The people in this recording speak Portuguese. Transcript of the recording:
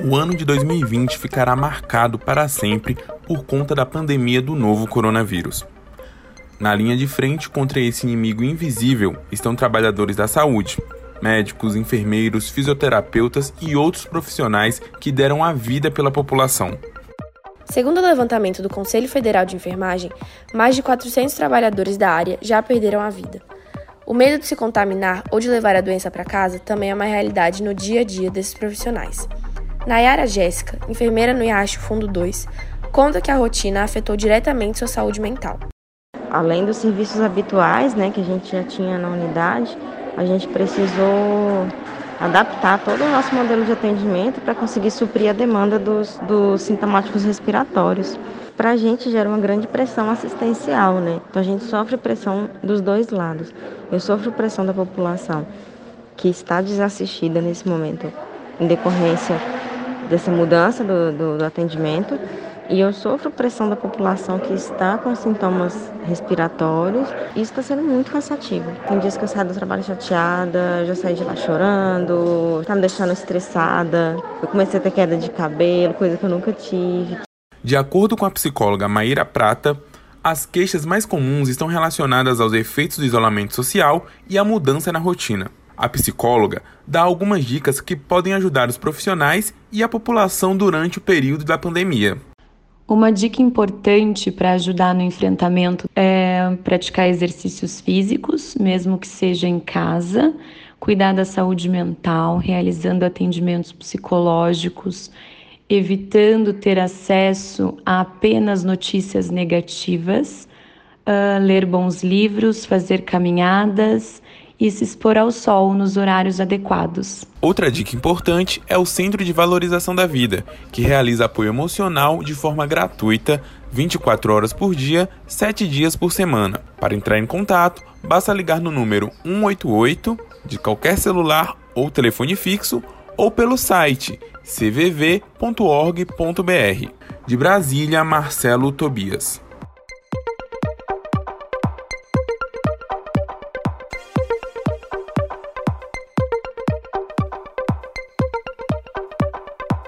O ano de 2020 ficará marcado para sempre por conta da pandemia do novo coronavírus. Na linha de frente contra esse inimigo invisível estão trabalhadores da saúde, médicos, enfermeiros, fisioterapeutas e outros profissionais que deram a vida pela população. Segundo o levantamento do Conselho Federal de Enfermagem, mais de 400 trabalhadores da área já perderam a vida. O medo de se contaminar ou de levar a doença para casa também é uma realidade no dia a dia desses profissionais. Nayara Jéssica, enfermeira no IACHO Fundo 2, conta que a rotina afetou diretamente sua saúde mental. Além dos serviços habituais né, que a gente já tinha na unidade, a gente precisou adaptar todo o nosso modelo de atendimento para conseguir suprir a demanda dos, dos sintomáticos respiratórios. Para a gente gera uma grande pressão assistencial, né? Então a gente sofre pressão dos dois lados. Eu sofro pressão da população que está desassistida nesse momento em decorrência dessa mudança do, do, do atendimento e eu sofro pressão da população que está com sintomas respiratórios. Isso está sendo muito cansativo. Tem dias que eu saio do trabalho chateada, já saí de lá chorando, está me deixando estressada. Eu comecei a ter queda de cabelo, coisa que eu nunca tive. De acordo com a psicóloga Maíra Prata, as queixas mais comuns estão relacionadas aos efeitos do isolamento social e à mudança na rotina. A psicóloga dá algumas dicas que podem ajudar os profissionais e a população durante o período da pandemia. Uma dica importante para ajudar no enfrentamento é praticar exercícios físicos, mesmo que seja em casa, cuidar da saúde mental, realizando atendimentos psicológicos, evitando ter acesso a apenas notícias negativas, uh, ler bons livros, fazer caminhadas e se expor ao sol nos horários adequados. Outra dica importante é o Centro de Valorização da Vida, que realiza apoio emocional de forma gratuita 24 horas por dia, 7 dias por semana. Para entrar em contato, basta ligar no número 188 de qualquer celular ou telefone fixo ou pelo site cvv.org.br. De Brasília, Marcelo Tobias.